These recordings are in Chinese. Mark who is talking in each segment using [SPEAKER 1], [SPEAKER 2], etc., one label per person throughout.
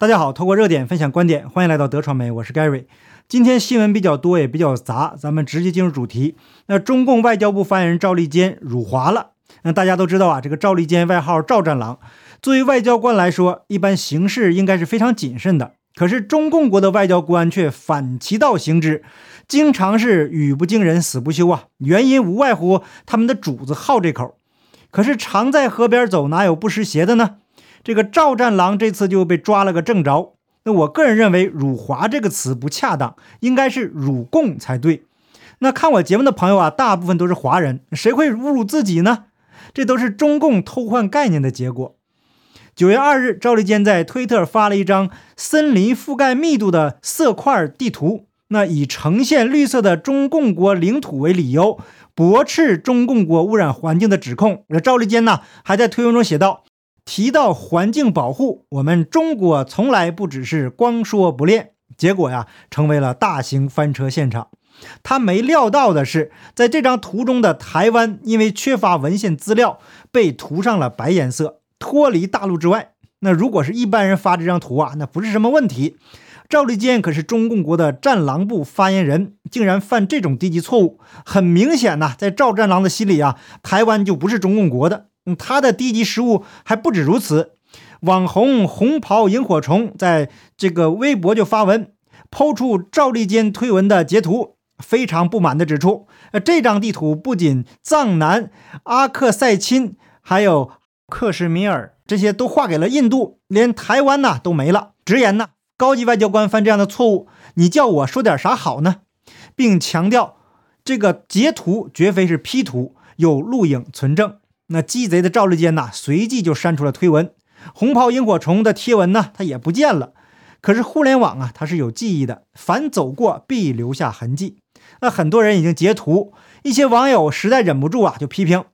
[SPEAKER 1] 大家好，透过热点分享观点，欢迎来到德传媒，我是 Gary。今天新闻比较多，也比较杂，咱们直接进入主题。那中共外交部发言人赵立坚辱华了。那大家都知道啊，这个赵立坚外号赵战狼，作为外交官来说，一般行事应该是非常谨慎的。可是中共国的外交官却反其道行之，经常是语不惊人死不休啊。原因无外乎他们的主子好这口。可是常在河边走，哪有不湿鞋的呢？这个赵战狼这次就被抓了个正着。那我个人认为“辱华”这个词不恰当，应该是“辱共”才对。那看我节目的朋友啊，大部分都是华人，谁会侮辱自己呢？这都是中共偷换概念的结果。九月二日，赵立坚在推特发了一张森林覆盖密度的色块地图，那以呈现绿色的中共国领土为理由，驳斥中共国污染环境的指控。那赵立坚呢，还在推文中写道。提到环境保护，我们中国从来不只是光说不练，结果呀，成为了大型翻车现场。他没料到的是，在这张图中的台湾，因为缺乏文献资料，被涂上了白颜色，脱离大陆之外。那如果是一般人发这张图啊，那不是什么问题。赵立坚可是中共国的战狼部发言人，竟然犯这种低级错误，很明显呐，在赵战狼的心里啊，台湾就不是中共国的。他的低级失误还不止如此，网红红袍萤火虫在这个微博就发文，抛出赵立坚推文的截图，非常不满的指出，呃，这张地图不仅藏南、阿克塞钦，还有克什米尔这些都划给了印度，连台湾呐都没了。直言呐，高级外交官犯这样的错误，你叫我说点啥好呢？并强调，这个截图绝非是 P 图，有录影存证。那鸡贼的赵立坚呐，随即就删除了推文。红袍萤火虫的贴文呢，他也不见了。可是互联网啊，它是有记忆的，凡走过必留下痕迹。那很多人已经截图，一些网友实在忍不住啊，就批评：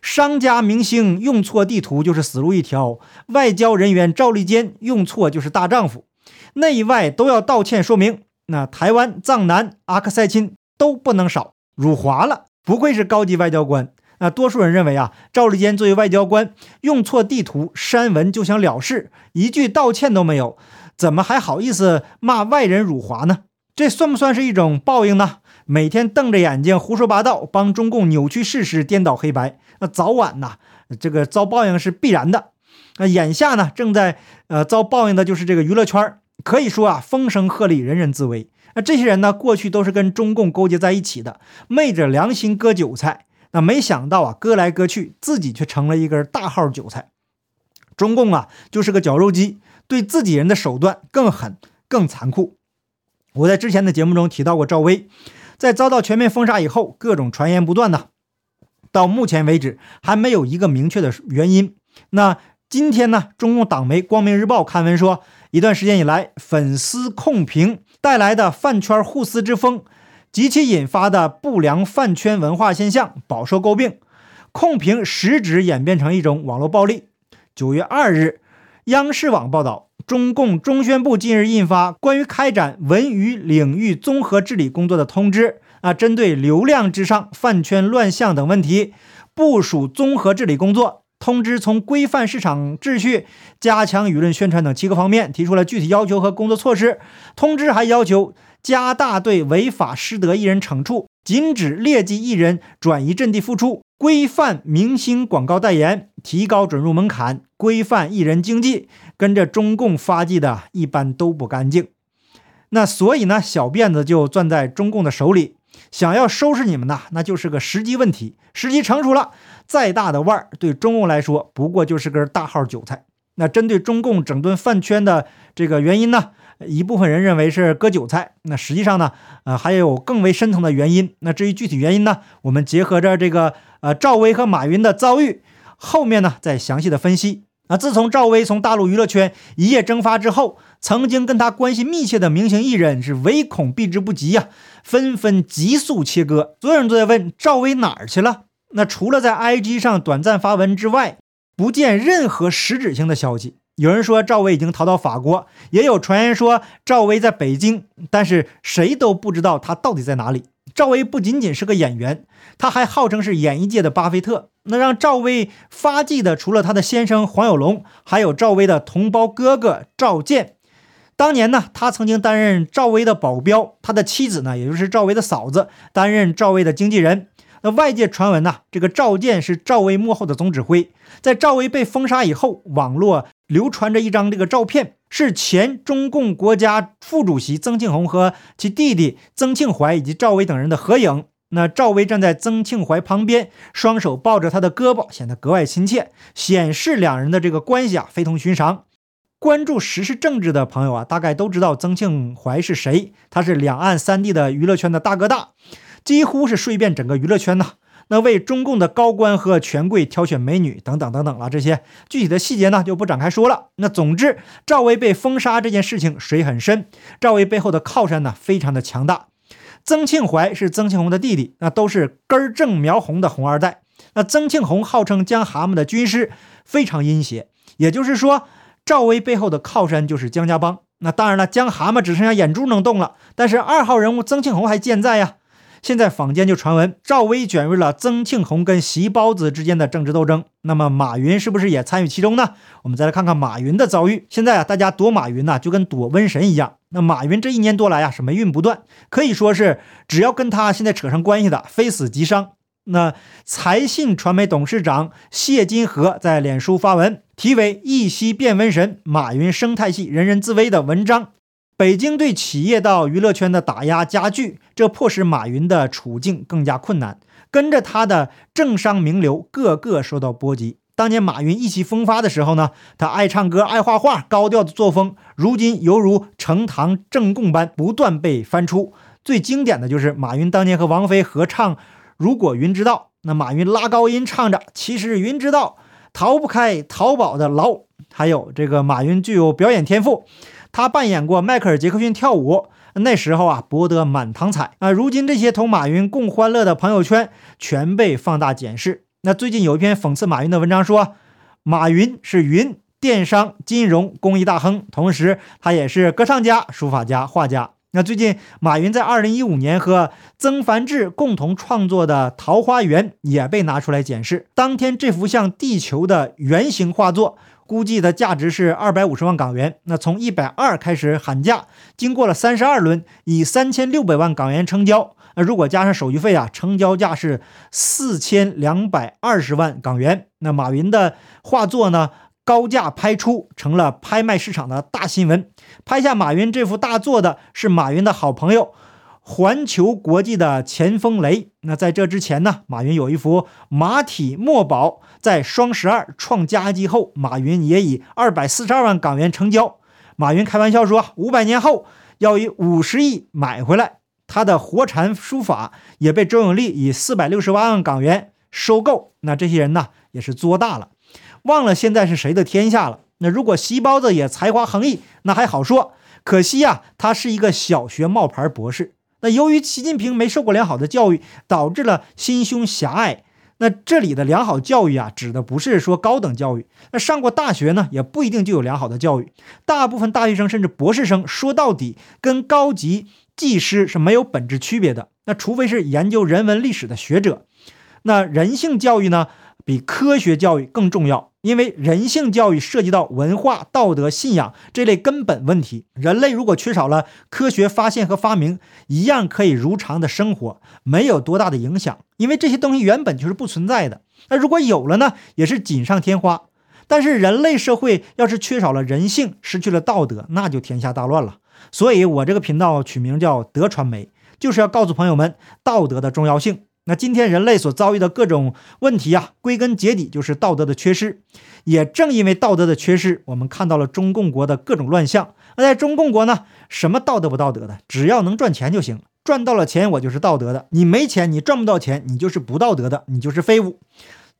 [SPEAKER 1] 商家明星用错地图就是死路一条，外交人员赵立坚用错就是大丈夫，内外都要道歉说明。那台湾、藏南、阿克塞钦都不能少，辱华了。不愧是高级外交官。那多数人认为啊，赵立坚作为外交官，用错地图删文就想了事，一句道歉都没有，怎么还好意思骂外人辱华呢？这算不算是一种报应呢？每天瞪着眼睛胡说八道，帮中共扭曲事实、颠倒黑白，那早晚呐，这个遭报应是必然的。那眼下呢，正在呃遭报应的就是这个娱乐圈，可以说啊，风声鹤唳，人人自危。那这些人呢，过去都是跟中共勾结在一起的，昧着良心割韭菜。那没想到啊，割来割去，自己却成了一根大号韭菜。中共啊，就是个绞肉机，对自己人的手段更狠、更残酷。我在之前的节目中提到过，赵薇在遭到全面封杀以后，各种传言不断的，到目前为止还没有一个明确的原因。那今天呢，中共党媒《光明日报》刊文说，一段时间以来，粉丝控评带来的饭圈互撕之风。及其引发的不良饭圈文化现象饱受诟病，控评实质演变成一种网络暴力。九月二日，央视网报道，中共中宣部近日印发关于开展文娱领域综合治理工作的通知，啊，针对流量至上、饭圈乱象等问题，部署综合治理工作。通知从规范市场秩序、加强舆论宣传等七个方面提出了具体要求和工作措施。通知还要求。加大对违法失德艺人惩处，禁止劣迹艺人转移阵地复出，规范明星广告代言，提高准入门槛，规范艺人经济。跟着中共发迹的，一般都不干净。那所以呢，小辫子就攥在中共的手里，想要收拾你们呢，那就是个时机问题。时机成熟了，再大的腕儿，对中共来说，不过就是根大号韭菜。那针对中共整顿饭圈的这个原因呢？一部分人认为是割韭菜，那实际上呢，呃，还有更为深层的原因。那至于具体原因呢，我们结合着这个呃赵薇和马云的遭遇，后面呢再详细的分析。啊，自从赵薇从大陆娱乐圈一夜蒸发之后，曾经跟他关系密切的明星艺人是唯恐避之不及呀，纷纷急速切割。所有人都在问赵薇哪儿去了？那除了在 IG 上短暂发文之外，不见任何实质性的消息。有人说赵薇已经逃到法国，也有传言说赵薇在北京，但是谁都不知道她到底在哪里。赵薇不仅仅是个演员，她还号称是演艺界的巴菲特。那让赵薇发迹的，除了她的先生黄有龙，还有赵薇的同胞哥哥赵健。当年呢，他曾经担任赵薇的保镖，他的妻子呢，也就是赵薇的嫂子，担任赵薇的经纪人。那外界传闻呢，这个赵健是赵薇幕后的总指挥。在赵薇被封杀以后，网络流传着一张这个照片，是前中共国家副主席曾庆红和其弟弟曾庆怀以及赵薇等人的合影。那赵薇站在曾庆怀旁边，双手抱着他的胳膊，显得格外亲切，显示两人的这个关系啊非同寻常。关注时事政治的朋友啊，大概都知道曾庆怀是谁，他是两岸三地的娱乐圈的大哥大，几乎是睡遍整个娱乐圈呐。那为中共的高官和权贵挑选美女等等等等了，这些具体的细节呢就不展开说了。那总之，赵薇被封杀这件事情水很深，赵薇背后的靠山呢非常的强大。曾庆怀是曾庆红的弟弟，那都是根正苗红的红二代。那曾庆红号称江蛤蟆的军师，非常阴邪。也就是说，赵薇背后的靠山就是江家帮。那当然了，江蛤蟆只剩下眼珠能动了，但是二号人物曾庆红还健在呀。现在坊间就传闻赵薇卷入了曾庆红跟席包子之间的政治斗争，那么马云是不是也参与其中呢？我们再来看看马云的遭遇。现在啊，大家躲马云呢，就跟躲瘟神一样。那马云这一年多来啊，是霉运不断，可以说是只要跟他现在扯上关系的，非死即伤。那财信传媒董事长谢金河在脸书发文，题为“一夕变瘟神，马云生态系人人自危”的文章。北京对企业到娱乐圈的打压加剧，这迫使马云的处境更加困难。跟着他的政商名流个个受到波及。当年马云意气风发的时候呢，他爱唱歌、爱画画，高调的作风，如今犹如呈堂证供般不断被翻出。最经典的就是马云当年和王菲合唱《如果云知道》，那马云拉高音唱着“其实云知道，逃不开淘宝的牢”。还有这个马云具有表演天赋。他扮演过迈克尔·杰克逊跳舞，那时候啊博得满堂彩啊。如今这些同马云共欢乐的朋友圈全被放大检视。那最近有一篇讽刺马云的文章说，马云是云电商、金融、公益大亨，同时他也是歌唱家、书法家、画家。那最近马云在二零一五年和曾梵志共同创作的《桃花源》也被拿出来检视。当天这幅像地球的圆形画作。估计的价值是二百五十万港元。那从一百二开始喊价，经过了三十二轮，以三千六百万港元成交。那如果加上手续费啊，成交价是四千两百二十万港元。那马云的画作呢，高价拍出，成了拍卖市场的大新闻。拍下马云这幅大作的是马云的好朋友。环球国际的钱风雷，那在这之前呢，马云有一幅马体墨宝，在双十二创佳绩后，马云也以二百四十二万港元成交。马云开玩笑说，五百年后要以五十亿买回来。他的活禅书法也被周永利以四百六十八万港元收购。那这些人呢，也是作大了，忘了现在是谁的天下了。那如果西包子也才华横溢，那还好说。可惜呀，他是一个小学冒牌博士。那由于习近平没受过良好的教育，导致了心胸狭隘。那这里的良好教育啊，指的不是说高等教育。那上过大学呢，也不一定就有良好的教育。大部分大学生甚至博士生，说到底跟高级技师是没有本质区别的。那除非是研究人文历史的学者。那人性教育呢，比科学教育更重要。因为人性教育涉及到文化、道德、信仰这类根本问题，人类如果缺少了科学发现和发明，一样可以如常的生活，没有多大的影响。因为这些东西原本就是不存在的。那如果有了呢，也是锦上添花。但是人类社会要是缺少了人性，失去了道德，那就天下大乱了。所以我这个频道取名叫德传媒，就是要告诉朋友们道德的重要性。那今天人类所遭遇的各种问题啊，归根结底就是道德的缺失。也正因为道德的缺失，我们看到了中共国的各种乱象。那在中共国呢，什么道德不道德的，只要能赚钱就行。赚到了钱，我就是道德的；你没钱，你赚不到钱，你就是不道德的，你就是废物。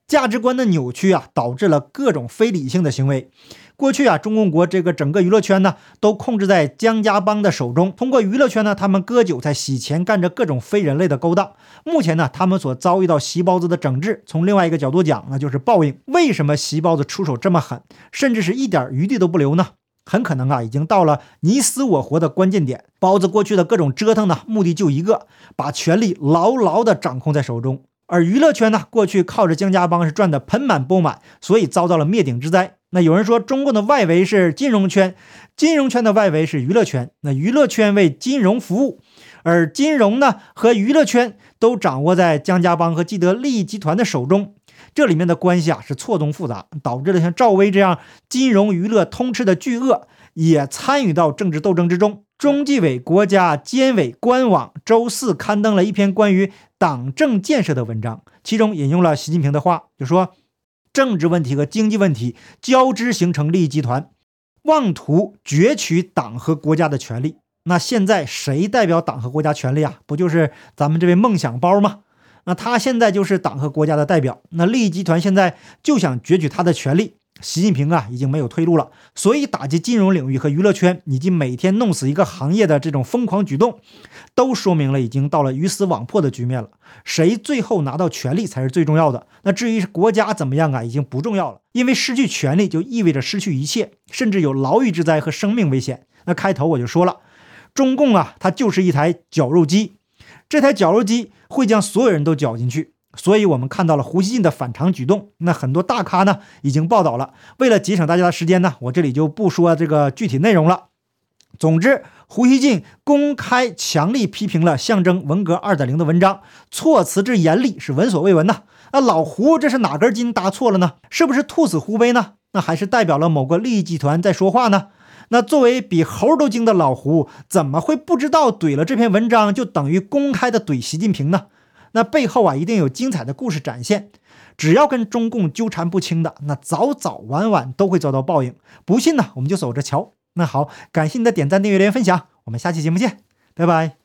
[SPEAKER 1] 价值观的扭曲啊，导致了各种非理性的行为。过去啊，中共国这个整个娱乐圈呢，都控制在江家帮的手中。通过娱乐圈呢，他们割韭菜、洗钱，干着各种非人类的勾当。目前呢，他们所遭遇到席包子的整治，从另外一个角度讲，那就是报应。为什么席包子出手这么狠，甚至是一点余地都不留呢？很可能啊，已经到了你死我活的关键点。包子过去的各种折腾呢，目的就一个，把权力牢牢地掌控在手中。而娱乐圈呢，过去靠着江家帮是赚得盆满钵满，所以遭到了灭顶之灾。那有人说，中共的外围是金融圈，金融圈的外围是娱乐圈。那娱乐圈为金融服务，而金融呢和娱乐圈都掌握在江家帮和既得利益集团的手中。这里面的关系啊是错综复杂，导致了像赵薇这样金融娱乐通吃的巨鳄也参与到政治斗争之中。中纪委国家监委官网周四刊登了一篇关于党政建设的文章，其中引用了习近平的话，就说。政治问题和经济问题交织形成利益集团，妄图攫取党和国家的权利。那现在谁代表党和国家权利啊？不就是咱们这位梦想包吗？那他现在就是党和国家的代表。那利益集团现在就想攫取他的权利。习近平啊，已经没有退路了。所以打击金融领域和娱乐圈，以及每天弄死一个行业的这种疯狂举动，都说明了已经到了鱼死网破的局面了。谁最后拿到权力才是最重要的。那至于国家怎么样啊，已经不重要了。因为失去权力就意味着失去一切，甚至有牢狱之灾和生命危险。那开头我就说了，中共啊，它就是一台绞肉机，这台绞肉机会将所有人都绞进去。所以，我们看到了胡锡进的反常举动。那很多大咖呢已经报道了。为了节省大家的时间呢，我这里就不说这个具体内容了。总之，胡锡进公开强力批评了象征文革二点零的文章，措辞之严厉是闻所未闻呐。那老胡这是哪根筋搭错了呢？是不是兔死狐悲呢？那还是代表了某个利益集团在说话呢？那作为比猴都精的老胡，怎么会不知道怼了这篇文章就等于公开的怼习近平呢？那背后啊，一定有精彩的故事展现。只要跟中共纠缠不清的，那早早晚晚都会遭到报应。不信呢，我们就走着瞧。那好，感谢你的点赞、订阅、留言、分享。我们下期节目见，拜拜。